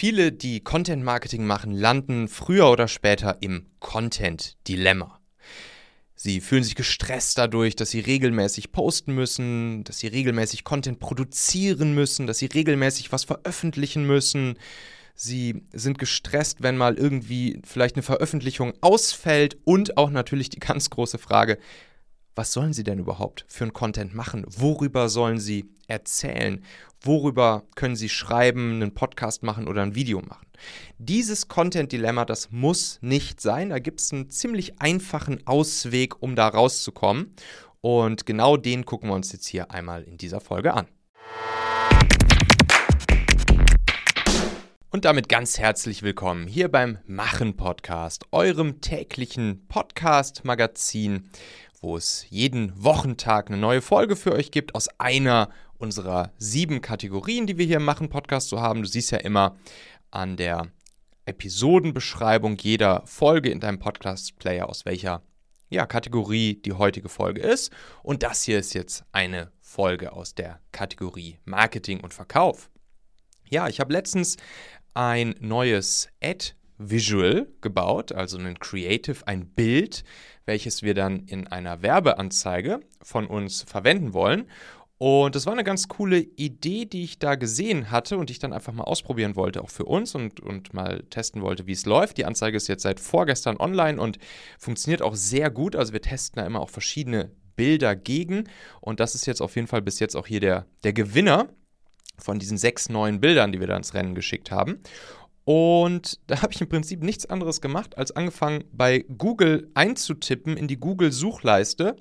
Viele, die Content Marketing machen, landen früher oder später im Content-Dilemma. Sie fühlen sich gestresst dadurch, dass sie regelmäßig posten müssen, dass sie regelmäßig Content produzieren müssen, dass sie regelmäßig was veröffentlichen müssen. Sie sind gestresst, wenn mal irgendwie vielleicht eine Veröffentlichung ausfällt und auch natürlich die ganz große Frage, was sollen sie denn überhaupt für einen Content machen? Worüber sollen sie erzählen? Worüber können sie schreiben, einen Podcast machen oder ein Video machen? Dieses Content-Dilemma, das muss nicht sein. Da gibt es einen ziemlich einfachen Ausweg, um da rauszukommen. Und genau den gucken wir uns jetzt hier einmal in dieser Folge an. Und damit ganz herzlich willkommen hier beim Machen Podcast, eurem täglichen Podcast-Magazin, wo es jeden Wochentag eine neue Folge für euch gibt aus einer unserer sieben Kategorien, die wir hier im Machen Podcast so haben. Du siehst ja immer an der Episodenbeschreibung jeder Folge in deinem Podcast-Player, aus welcher ja, Kategorie die heutige Folge ist. Und das hier ist jetzt eine Folge aus der Kategorie Marketing und Verkauf. Ja, ich habe letztens ein neues Ad Visual gebaut, also ein Creative, ein Bild, welches wir dann in einer Werbeanzeige von uns verwenden wollen. Und das war eine ganz coole Idee, die ich da gesehen hatte und die ich dann einfach mal ausprobieren wollte, auch für uns und, und mal testen wollte, wie es läuft. Die Anzeige ist jetzt seit vorgestern online und funktioniert auch sehr gut. Also wir testen da immer auch verschiedene Bilder gegen. Und das ist jetzt auf jeden Fall bis jetzt auch hier der, der Gewinner von diesen sechs neuen Bildern, die wir da ins Rennen geschickt haben. Und da habe ich im Prinzip nichts anderes gemacht, als angefangen bei Google einzutippen in die Google-Suchleiste,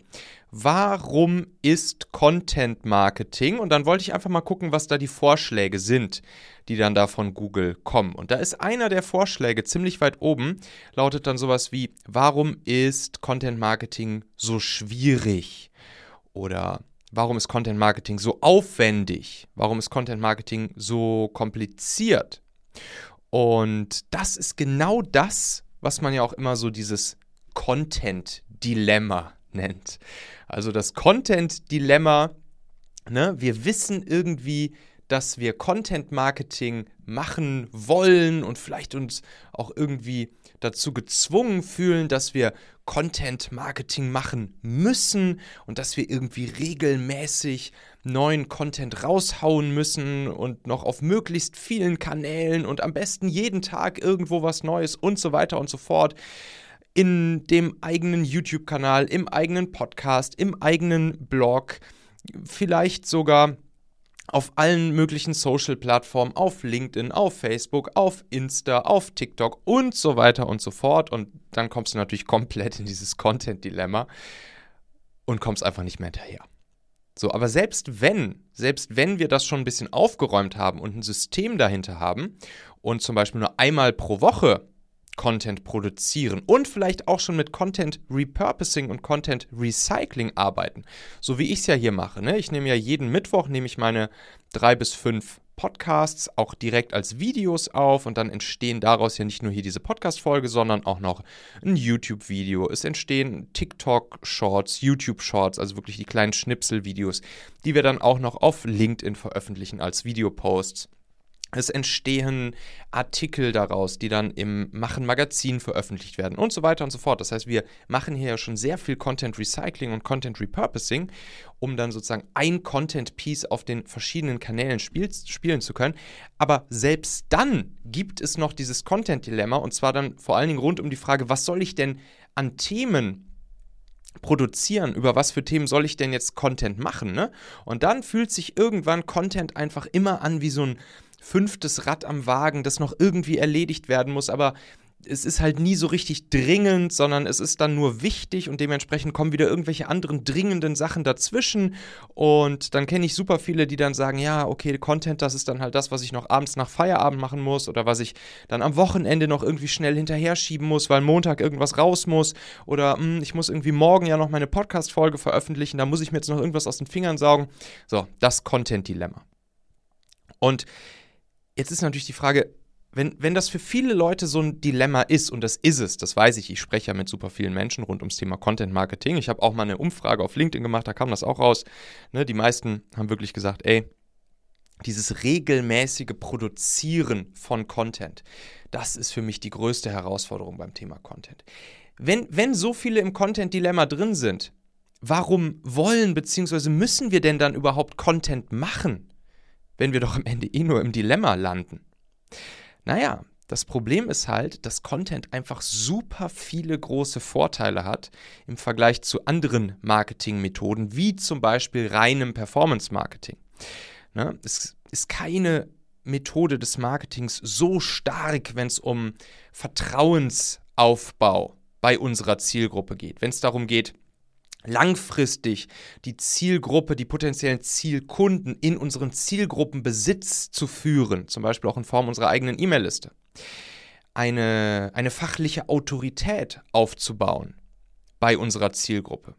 warum ist Content Marketing? Und dann wollte ich einfach mal gucken, was da die Vorschläge sind, die dann da von Google kommen. Und da ist einer der Vorschläge ziemlich weit oben, lautet dann sowas wie, warum ist Content Marketing so schwierig? Oder warum ist Content Marketing so aufwendig? Warum ist Content Marketing so kompliziert? Und das ist genau das, was man ja auch immer so dieses Content-Dilemma nennt. Also das Content-Dilemma, ne? wir wissen irgendwie, dass wir Content-Marketing machen wollen und vielleicht uns auch irgendwie dazu gezwungen fühlen, dass wir Content-Marketing machen müssen und dass wir irgendwie regelmäßig neuen Content raushauen müssen und noch auf möglichst vielen Kanälen und am besten jeden Tag irgendwo was Neues und so weiter und so fort. In dem eigenen YouTube-Kanal, im eigenen Podcast, im eigenen Blog, vielleicht sogar auf allen möglichen Social-Plattformen, auf LinkedIn, auf Facebook, auf Insta, auf TikTok und so weiter und so fort. Und dann kommst du natürlich komplett in dieses Content-Dilemma und kommst einfach nicht mehr hinterher. So, aber selbst wenn, selbst wenn wir das schon ein bisschen aufgeräumt haben und ein System dahinter haben und zum Beispiel nur einmal pro Woche Content produzieren und vielleicht auch schon mit Content Repurposing und Content Recycling arbeiten, so wie ich es ja hier mache. Ne? Ich nehme ja jeden Mittwoch nehme ich meine drei bis fünf Podcasts auch direkt als Videos auf und dann entstehen daraus ja nicht nur hier diese Podcast-Folge, sondern auch noch ein YouTube-Video. Es entstehen TikTok-Shorts, YouTube-Shorts, also wirklich die kleinen Schnipsel-Videos, die wir dann auch noch auf LinkedIn veröffentlichen als Videoposts. Es entstehen Artikel daraus, die dann im Machen Magazin veröffentlicht werden und so weiter und so fort. Das heißt, wir machen hier ja schon sehr viel Content Recycling und Content Repurposing, um dann sozusagen ein Content Piece auf den verschiedenen Kanälen spiel spielen zu können. Aber selbst dann gibt es noch dieses Content Dilemma und zwar dann vor allen Dingen rund um die Frage, was soll ich denn an Themen produzieren, über was für Themen soll ich denn jetzt Content machen, ne? Und dann fühlt sich irgendwann Content einfach immer an wie so ein fünftes Rad am Wagen, das noch irgendwie erledigt werden muss, aber es ist halt nie so richtig dringend, sondern es ist dann nur wichtig und dementsprechend kommen wieder irgendwelche anderen dringenden Sachen dazwischen. Und dann kenne ich super viele, die dann sagen, ja, okay, Content, das ist dann halt das, was ich noch abends nach Feierabend machen muss oder was ich dann am Wochenende noch irgendwie schnell hinterher schieben muss, weil Montag irgendwas raus muss oder mh, hm, ich muss irgendwie morgen ja noch meine Podcast-Folge veröffentlichen, da muss ich mir jetzt noch irgendwas aus den Fingern saugen. So, das Content-Dilemma. Und Jetzt ist natürlich die Frage, wenn, wenn das für viele Leute so ein Dilemma ist, und das ist es, das weiß ich, ich spreche ja mit super vielen Menschen rund ums Thema Content Marketing. Ich habe auch mal eine Umfrage auf LinkedIn gemacht, da kam das auch raus. Ne, die meisten haben wirklich gesagt, ey, dieses regelmäßige Produzieren von Content, das ist für mich die größte Herausforderung beim Thema Content. Wenn, wenn so viele im Content-Dilemma drin sind, warum wollen bzw. müssen wir denn dann überhaupt Content machen, wenn wir doch am Ende eh nur im Dilemma landen? Naja, das Problem ist halt, dass Content einfach super viele große Vorteile hat im Vergleich zu anderen Marketingmethoden, wie zum Beispiel reinem Performance-Marketing. Ne? Es ist keine Methode des Marketings so stark, wenn es um Vertrauensaufbau bei unserer Zielgruppe geht. Wenn es darum geht, langfristig die Zielgruppe, die potenziellen Zielkunden in unseren Zielgruppenbesitz zu führen, zum Beispiel auch in Form unserer eigenen E-Mail-Liste eine, eine fachliche Autorität aufzubauen bei unserer Zielgruppe.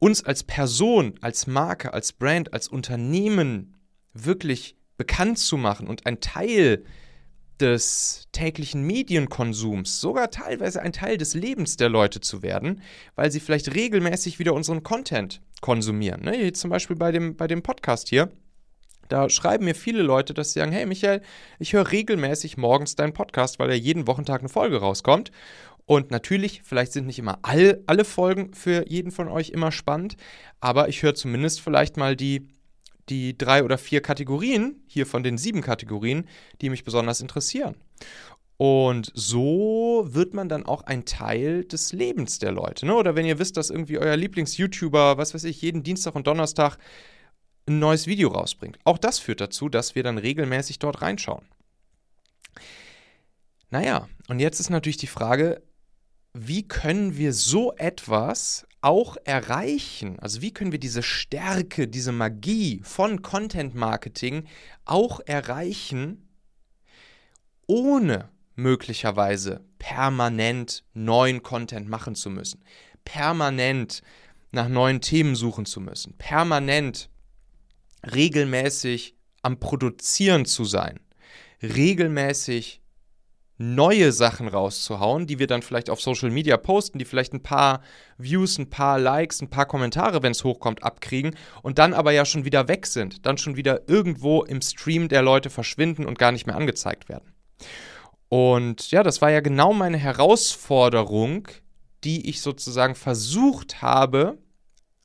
Uns als Person, als Marke, als Brand, als Unternehmen wirklich bekannt zu machen und ein Teil des täglichen Medienkonsums, sogar teilweise ein Teil des Lebens der Leute zu werden, weil sie vielleicht regelmäßig wieder unseren Content konsumieren. Ne? Zum Beispiel bei dem, bei dem Podcast hier da schreiben mir viele Leute, dass sie sagen, hey Michael, ich höre regelmäßig morgens deinen Podcast, weil ja jeden Wochentag eine Folge rauskommt. Und natürlich, vielleicht sind nicht immer all, alle Folgen für jeden von euch immer spannend, aber ich höre zumindest vielleicht mal die, die drei oder vier Kategorien, hier von den sieben Kategorien, die mich besonders interessieren. Und so wird man dann auch ein Teil des Lebens der Leute. Ne? Oder wenn ihr wisst, dass irgendwie euer Lieblings-YouTuber, was weiß ich, jeden Dienstag und Donnerstag ein neues Video rausbringt. Auch das führt dazu, dass wir dann regelmäßig dort reinschauen. Naja, und jetzt ist natürlich die Frage, wie können wir so etwas auch erreichen? Also wie können wir diese Stärke, diese Magie von Content Marketing auch erreichen, ohne möglicherweise permanent neuen Content machen zu müssen, permanent nach neuen Themen suchen zu müssen, permanent regelmäßig am Produzieren zu sein, regelmäßig neue Sachen rauszuhauen, die wir dann vielleicht auf Social Media posten, die vielleicht ein paar Views, ein paar Likes, ein paar Kommentare, wenn es hochkommt, abkriegen und dann aber ja schon wieder weg sind, dann schon wieder irgendwo im Stream der Leute verschwinden und gar nicht mehr angezeigt werden. Und ja, das war ja genau meine Herausforderung, die ich sozusagen versucht habe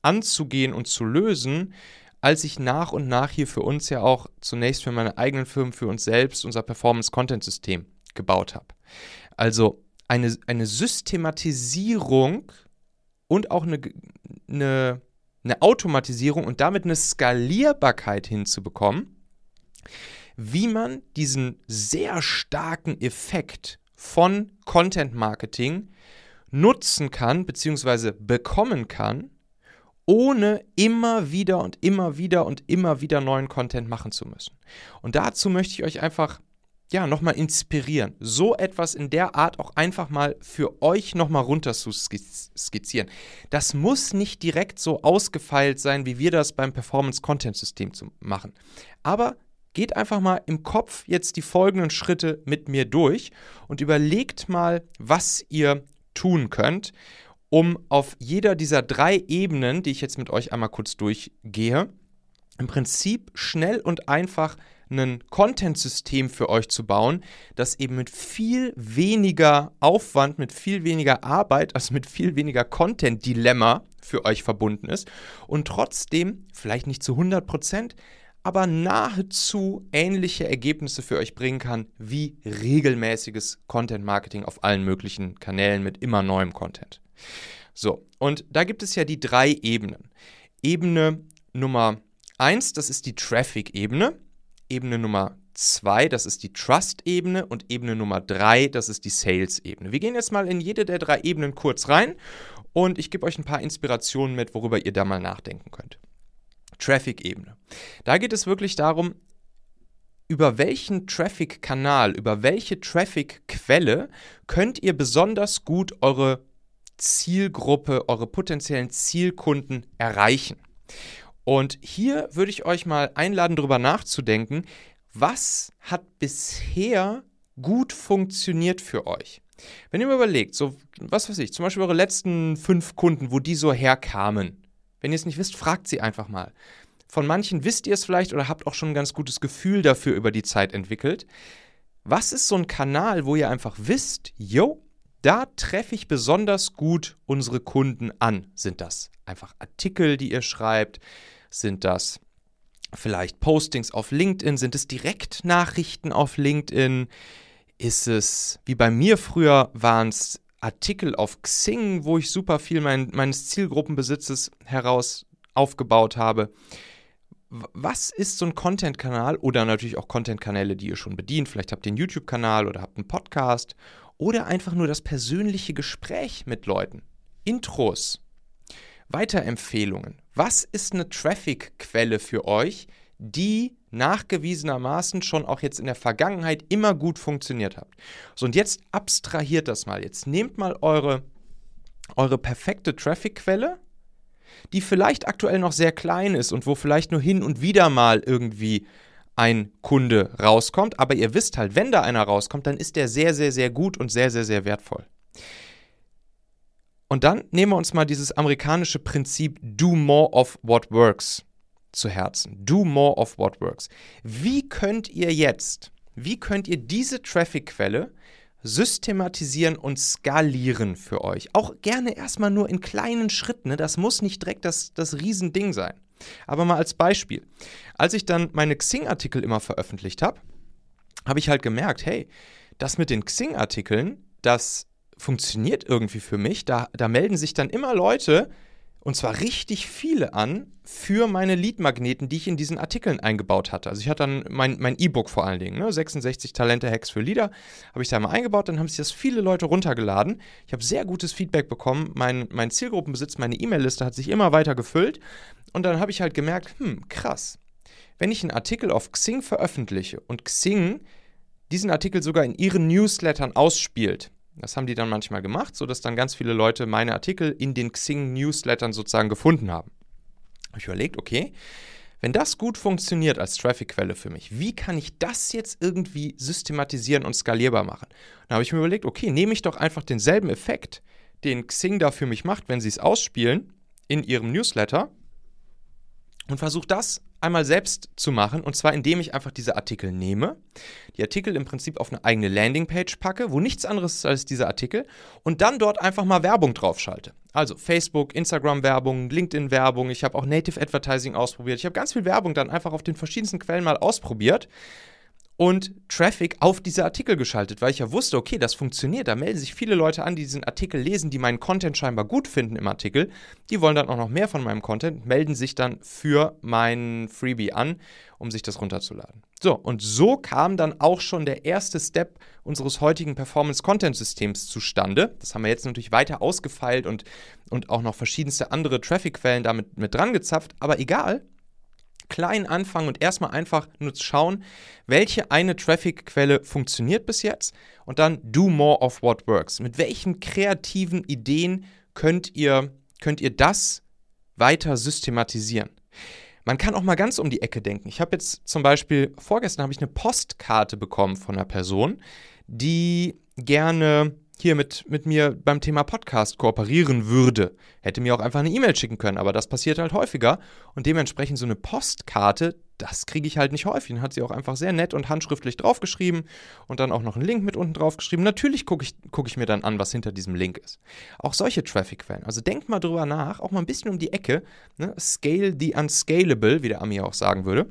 anzugehen und zu lösen, als ich nach und nach hier für uns ja auch zunächst für meine eigenen Firmen, für uns selbst unser Performance-Content-System gebaut habe. Also eine, eine Systematisierung und auch eine, eine, eine Automatisierung und damit eine Skalierbarkeit hinzubekommen, wie man diesen sehr starken Effekt von Content Marketing nutzen kann bzw. bekommen kann, ohne immer wieder und immer wieder und immer wieder neuen Content machen zu müssen. Und dazu möchte ich euch einfach ja, nochmal inspirieren, so etwas in der Art auch einfach mal für euch nochmal runter zu skizzieren. Das muss nicht direkt so ausgefeilt sein, wie wir das beim Performance-Content-System machen. Aber geht einfach mal im Kopf jetzt die folgenden Schritte mit mir durch und überlegt mal, was ihr tun könnt um auf jeder dieser drei Ebenen, die ich jetzt mit euch einmal kurz durchgehe, im Prinzip schnell und einfach ein Content-System für euch zu bauen, das eben mit viel weniger Aufwand, mit viel weniger Arbeit, also mit viel weniger Content-Dilemma für euch verbunden ist und trotzdem, vielleicht nicht zu 100 Prozent, aber nahezu ähnliche Ergebnisse für euch bringen kann wie regelmäßiges Content-Marketing auf allen möglichen Kanälen mit immer neuem Content. So, und da gibt es ja die drei Ebenen. Ebene Nummer eins, das ist die Traffic-Ebene. Ebene Nummer zwei, das ist die Trust-Ebene. Und Ebene Nummer drei, das ist die Sales-Ebene. Wir gehen jetzt mal in jede der drei Ebenen kurz rein und ich gebe euch ein paar Inspirationen mit, worüber ihr da mal nachdenken könnt. Traffic-Ebene. Da geht es wirklich darum, über welchen Traffic-Kanal, über welche Traffic-Quelle könnt ihr besonders gut eure Zielgruppe, eure potenziellen Zielkunden erreichen. Und hier würde ich euch mal einladen, darüber nachzudenken, was hat bisher gut funktioniert für euch? Wenn ihr mir überlegt, so, was weiß ich, zum Beispiel eure letzten fünf Kunden, wo die so herkamen, wenn ihr es nicht wisst, fragt sie einfach mal. Von manchen wisst ihr es vielleicht oder habt auch schon ein ganz gutes Gefühl dafür über die Zeit entwickelt. Was ist so ein Kanal, wo ihr einfach wisst, yo, da treffe ich besonders gut unsere Kunden an? Sind das einfach Artikel, die ihr schreibt? Sind das vielleicht Postings auf LinkedIn? Sind es Direktnachrichten auf LinkedIn? Ist es, wie bei mir früher, waren es Artikel auf Xing, wo ich super viel mein, meines Zielgruppenbesitzes heraus aufgebaut habe? Was ist so ein Content-Kanal oder natürlich auch Content-Kanäle, die ihr schon bedient? Vielleicht habt ihr einen YouTube-Kanal oder habt einen Podcast oder einfach nur das persönliche Gespräch mit Leuten. Intros, Weiterempfehlungen. Was ist eine Traffic-Quelle für euch, die nachgewiesenermaßen schon auch jetzt in der Vergangenheit immer gut funktioniert hat? So, und jetzt abstrahiert das mal. Jetzt nehmt mal eure, eure perfekte Traffic-Quelle, die vielleicht aktuell noch sehr klein ist und wo vielleicht nur hin und wieder mal irgendwie ein Kunde rauskommt, aber ihr wisst halt, wenn da einer rauskommt, dann ist der sehr, sehr, sehr gut und sehr, sehr, sehr wertvoll. Und dann nehmen wir uns mal dieses amerikanische Prinzip Do more of what works zu Herzen. Do more of what works. Wie könnt ihr jetzt, wie könnt ihr diese Traffic-Quelle systematisieren und skalieren für euch? Auch gerne erstmal nur in kleinen Schritten. Ne? Das muss nicht direkt das, das Riesending sein. Aber mal als Beispiel. Als ich dann meine Xing-Artikel immer veröffentlicht habe, habe ich halt gemerkt, hey, das mit den Xing-Artikeln, das funktioniert irgendwie für mich. Da, da melden sich dann immer Leute, und zwar richtig viele an, für meine Lead-Magneten, die ich in diesen Artikeln eingebaut hatte. Also ich hatte dann mein E-Book vor allen Dingen, ne? 66 Talente-Hacks für Leader, habe ich da mal eingebaut, dann haben sich das viele Leute runtergeladen. Ich habe sehr gutes Feedback bekommen, mein, mein Zielgruppenbesitz, meine E-Mail-Liste hat sich immer weiter gefüllt und dann habe ich halt gemerkt, hm, krass, wenn ich einen Artikel auf Xing veröffentliche und Xing diesen Artikel sogar in ihren Newslettern ausspielt, das haben die dann manchmal gemacht, sodass dann ganz viele Leute meine Artikel in den Xing-Newslettern sozusagen gefunden haben. Habe ich überlegt, okay, wenn das gut funktioniert als Traffic-Quelle für mich, wie kann ich das jetzt irgendwie systematisieren und skalierbar machen? Dann habe ich mir überlegt, okay, nehme ich doch einfach denselben Effekt, den Xing da für mich macht, wenn sie es ausspielen in ihrem Newsletter und versuche das einmal selbst zu machen und zwar indem ich einfach diese Artikel nehme, die Artikel im Prinzip auf eine eigene Landingpage packe, wo nichts anderes ist als diese Artikel und dann dort einfach mal Werbung drauf schalte. Also Facebook, Instagram Werbung, LinkedIn Werbung, ich habe auch Native Advertising ausprobiert. Ich habe ganz viel Werbung dann einfach auf den verschiedensten Quellen mal ausprobiert und Traffic auf diese Artikel geschaltet, weil ich ja wusste, okay, das funktioniert. Da melden sich viele Leute an, die diesen Artikel lesen, die meinen Content scheinbar gut finden im Artikel. Die wollen dann auch noch mehr von meinem Content, melden sich dann für mein Freebie an, um sich das runterzuladen. So, und so kam dann auch schon der erste Step unseres heutigen Performance-Content-Systems zustande. Das haben wir jetzt natürlich weiter ausgefeilt und, und auch noch verschiedenste andere Traffic-Quellen damit mit dran gezapft, aber egal klein anfangen und erstmal einfach nur schauen, welche eine Traffic-Quelle funktioniert bis jetzt und dann do more of what works. Mit welchen kreativen Ideen könnt ihr, könnt ihr das weiter systematisieren? Man kann auch mal ganz um die Ecke denken. Ich habe jetzt zum Beispiel, vorgestern habe ich eine Postkarte bekommen von einer Person, die gerne hier mit, mit mir beim Thema Podcast kooperieren würde. Hätte mir auch einfach eine E-Mail schicken können, aber das passiert halt häufiger. Und dementsprechend so eine Postkarte, das kriege ich halt nicht häufig. Dann hat sie auch einfach sehr nett und handschriftlich draufgeschrieben und dann auch noch einen Link mit unten draufgeschrieben. Natürlich gucke ich, guck ich mir dann an, was hinter diesem Link ist. Auch solche Traffic-Quellen. Also denkt mal drüber nach, auch mal ein bisschen um die Ecke. Ne? Scale the unscalable, wie der Ami auch sagen würde.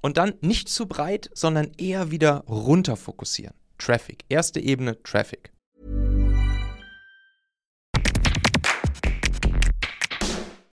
Und dann nicht zu breit, sondern eher wieder runter fokussieren. Traffic. Erste Ebene Traffic.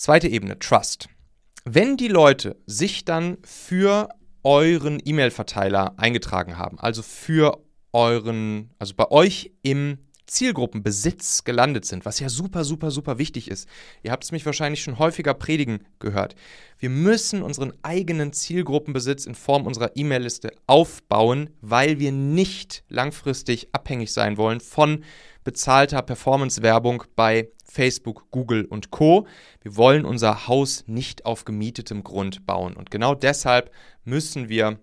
Zweite Ebene, Trust. Wenn die Leute sich dann für euren E-Mail-Verteiler eingetragen haben, also für euren, also bei euch im Zielgruppenbesitz gelandet sind, was ja super, super, super wichtig ist. Ihr habt es mich wahrscheinlich schon häufiger predigen gehört. Wir müssen unseren eigenen Zielgruppenbesitz in Form unserer E-Mail-Liste aufbauen, weil wir nicht langfristig abhängig sein wollen von bezahlter Performance-Werbung bei Facebook, Google und Co. Wir wollen unser Haus nicht auf gemietetem Grund bauen. Und genau deshalb müssen wir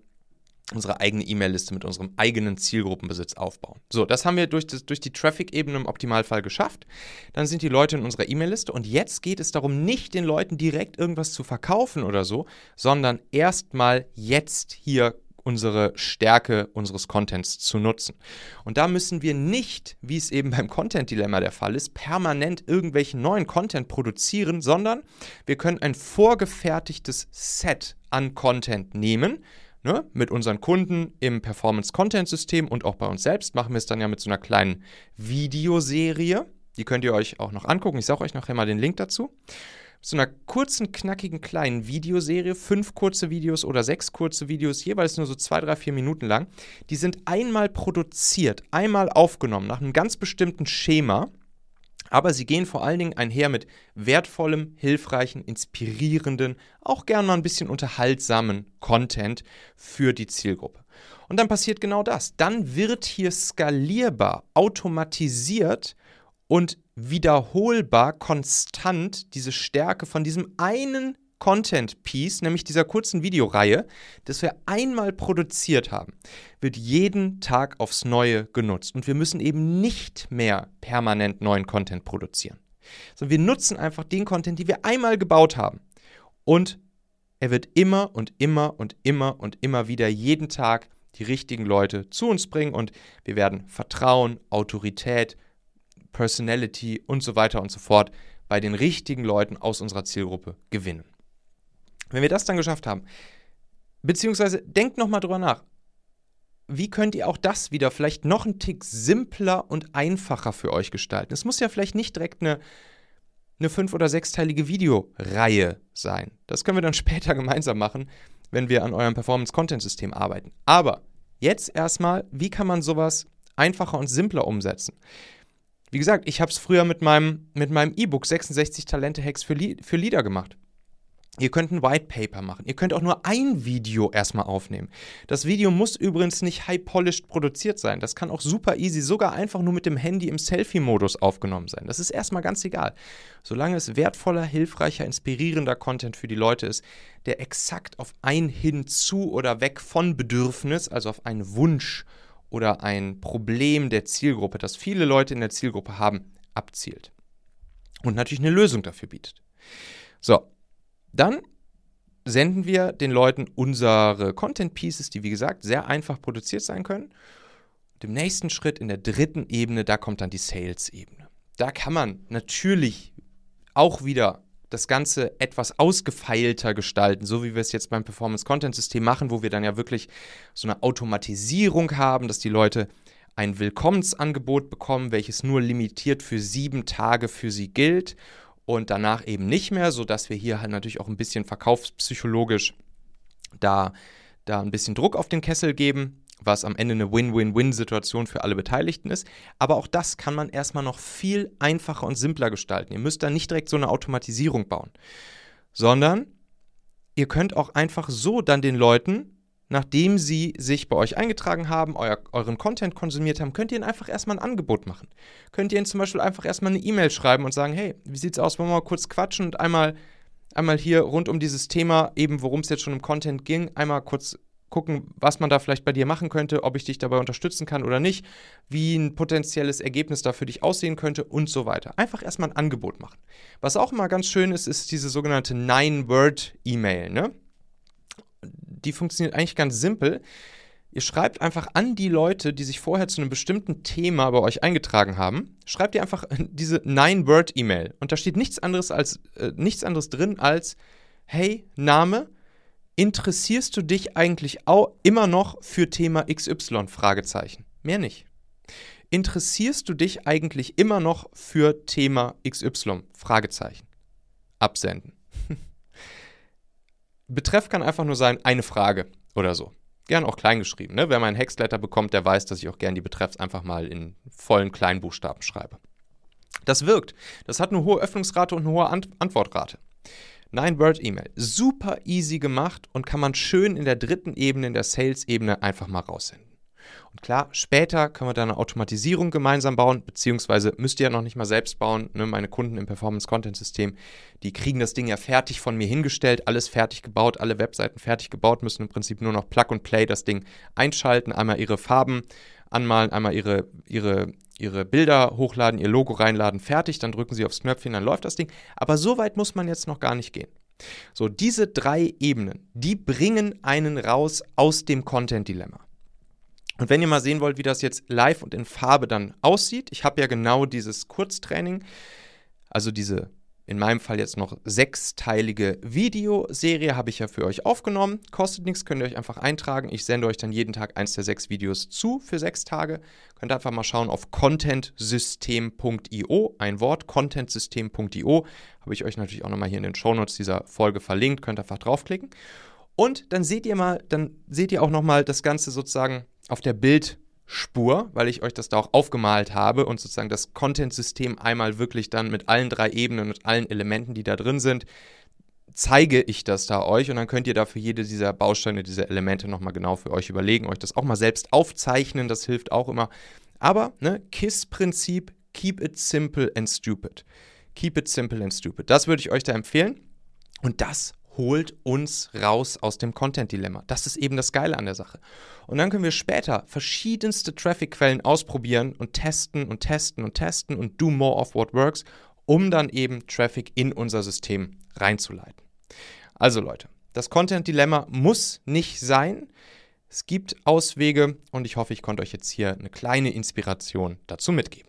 unsere eigene E-Mail-Liste mit unserem eigenen Zielgruppenbesitz aufbauen. So, das haben wir durch, das, durch die Traffic-Ebene im Optimalfall geschafft. Dann sind die Leute in unserer E-Mail-Liste und jetzt geht es darum, nicht den Leuten direkt irgendwas zu verkaufen oder so, sondern erstmal jetzt hier unsere Stärke unseres Contents zu nutzen. Und da müssen wir nicht, wie es eben beim Content-Dilemma der Fall ist, permanent irgendwelchen neuen Content produzieren, sondern wir können ein vorgefertigtes Set an Content nehmen. Ne, mit unseren Kunden im Performance-Content-System und auch bei uns selbst machen wir es dann ja mit so einer kleinen Videoserie. Die könnt ihr euch auch noch angucken. Ich sage euch nachher mal den Link dazu so einer kurzen, knackigen kleinen Videoserie, fünf kurze Videos oder sechs kurze Videos, jeweils nur so zwei, drei, vier Minuten lang. Die sind einmal produziert, einmal aufgenommen, nach einem ganz bestimmten Schema. Aber sie gehen vor allen Dingen einher mit wertvollem, hilfreichen, inspirierenden, auch gern mal ein bisschen unterhaltsamen Content für die Zielgruppe. Und dann passiert genau das. Dann wird hier skalierbar, automatisiert und wiederholbar, konstant diese Stärke von diesem einen Content-Piece, nämlich dieser kurzen Videoreihe, das wir einmal produziert haben, wird jeden Tag aufs Neue genutzt. Und wir müssen eben nicht mehr permanent neuen Content produzieren. Sondern wir nutzen einfach den Content, den wir einmal gebaut haben. Und er wird immer und immer und immer und immer wieder jeden Tag die richtigen Leute zu uns bringen und wir werden Vertrauen, Autorität, Personality und so weiter und so fort bei den richtigen Leuten aus unserer Zielgruppe gewinnen. Wenn wir das dann geschafft haben, beziehungsweise denkt nochmal drüber nach, wie könnt ihr auch das wieder vielleicht noch einen Tick simpler und einfacher für euch gestalten? Es muss ja vielleicht nicht direkt eine, eine fünf- oder sechsteilige Videoreihe sein. Das können wir dann später gemeinsam machen, wenn wir an eurem Performance-Content-System arbeiten. Aber jetzt erstmal, wie kann man sowas einfacher und simpler umsetzen? Wie gesagt, ich habe es früher mit meinem mit meinem E-Book 66 Talente Hacks für, für Lieder gemacht. Ihr könnt ein White Paper machen. Ihr könnt auch nur ein Video erstmal aufnehmen. Das Video muss übrigens nicht high-polished produziert sein. Das kann auch super easy, sogar einfach nur mit dem Handy im Selfie-Modus aufgenommen sein. Das ist erstmal ganz egal. Solange es wertvoller, hilfreicher, inspirierender Content für die Leute ist, der exakt auf ein Hinzu oder weg von Bedürfnis, also auf einen Wunsch oder ein Problem der Zielgruppe, das viele Leute in der Zielgruppe haben, abzielt. Und natürlich eine Lösung dafür bietet. So, dann senden wir den Leuten unsere Content Pieces, die wie gesagt sehr einfach produziert sein können. Im nächsten Schritt, in der dritten Ebene, da kommt dann die Sales-Ebene. Da kann man natürlich auch wieder das Ganze etwas ausgefeilter gestalten, so wie wir es jetzt beim Performance-Content-System machen, wo wir dann ja wirklich so eine Automatisierung haben, dass die Leute ein Willkommensangebot bekommen, welches nur limitiert für sieben Tage für sie gilt und danach eben nicht mehr, sodass wir hier halt natürlich auch ein bisschen verkaufspsychologisch da, da ein bisschen Druck auf den Kessel geben was am Ende eine Win-Win-Win-Situation für alle Beteiligten ist. Aber auch das kann man erstmal noch viel einfacher und simpler gestalten. Ihr müsst da nicht direkt so eine Automatisierung bauen, sondern ihr könnt auch einfach so dann den Leuten, nachdem sie sich bei euch eingetragen haben, euer, euren Content konsumiert haben, könnt ihr ihnen einfach erstmal ein Angebot machen. Könnt ihr ihnen zum Beispiel einfach erstmal eine E-Mail schreiben und sagen, hey, wie sieht's aus, wollen wir mal kurz quatschen und einmal, einmal hier rund um dieses Thema, eben worum es jetzt schon im Content ging, einmal kurz gucken, was man da vielleicht bei dir machen könnte, ob ich dich dabei unterstützen kann oder nicht, wie ein potenzielles Ergebnis da für dich aussehen könnte und so weiter. Einfach erstmal ein Angebot machen. Was auch immer ganz schön ist, ist diese sogenannte Nine-Word-E-Mail. Ne? Die funktioniert eigentlich ganz simpel. Ihr schreibt einfach an die Leute, die sich vorher zu einem bestimmten Thema bei euch eingetragen haben, schreibt ihr einfach diese Nine-Word-E-Mail. Und da steht nichts anderes, als, äh, nichts anderes drin als, hey, Name, interessierst du dich eigentlich auch immer noch für Thema XY? Fragezeichen. Mehr nicht. Interessierst du dich eigentlich immer noch für Thema XY? Fragezeichen. Absenden. Betreff kann einfach nur sein, eine Frage oder so. Gern auch klein geschrieben. Ne? Wer meinen Hexletter bekommt, der weiß, dass ich auch gern die Betreffs einfach mal in vollen Kleinbuchstaben schreibe. Das wirkt. Das hat eine hohe Öffnungsrate und eine hohe Ant Antwortrate. Nine-Word-E-Mail. Super easy gemacht und kann man schön in der dritten Ebene, in der Sales-Ebene einfach mal raussenden. Und klar, später können wir da eine Automatisierung gemeinsam bauen, beziehungsweise müsst ihr ja noch nicht mal selbst bauen. Ne? Meine Kunden im Performance-Content-System, die kriegen das Ding ja fertig von mir hingestellt, alles fertig gebaut, alle Webseiten fertig gebaut, müssen im Prinzip nur noch Plug and Play das Ding einschalten, einmal ihre Farben anmalen, einmal ihre, ihre, ihre Bilder hochladen, ihr Logo reinladen, fertig, dann drücken sie aufs Knöpfchen, dann läuft das Ding. Aber so weit muss man jetzt noch gar nicht gehen. So, diese drei Ebenen, die bringen einen raus aus dem Content-Dilemma. Und wenn ihr mal sehen wollt, wie das jetzt live und in Farbe dann aussieht, ich habe ja genau dieses Kurztraining, also diese in meinem Fall jetzt noch sechsteilige Videoserie habe ich ja für euch aufgenommen. Kostet nichts, könnt ihr euch einfach eintragen. Ich sende euch dann jeden Tag eins der sechs Videos zu für sechs Tage. Könnt ihr einfach mal schauen auf contentsystem.io, ein Wort, contentsystem.io. Habe ich euch natürlich auch nochmal hier in den Shownotes dieser Folge verlinkt. Könnt ihr einfach draufklicken. Und dann seht ihr mal, dann seht ihr auch nochmal das Ganze sozusagen auf der Bild- Spur, weil ich euch das da auch aufgemalt habe und sozusagen das Content-System einmal wirklich dann mit allen drei Ebenen und allen Elementen, die da drin sind, zeige ich das da euch und dann könnt ihr da für jede dieser Bausteine, diese Elemente nochmal genau für euch überlegen, euch das auch mal selbst aufzeichnen, das hilft auch immer. Aber, ne, KISS-Prinzip, keep it simple and stupid. Keep it simple and stupid. Das würde ich euch da empfehlen. Und das holt uns raus aus dem Content-Dilemma. Das ist eben das Geile an der Sache. Und dann können wir später verschiedenste Traffic-Quellen ausprobieren und testen und testen und testen und do more of what works, um dann eben Traffic in unser System reinzuleiten. Also Leute, das Content-Dilemma muss nicht sein. Es gibt Auswege und ich hoffe, ich konnte euch jetzt hier eine kleine Inspiration dazu mitgeben.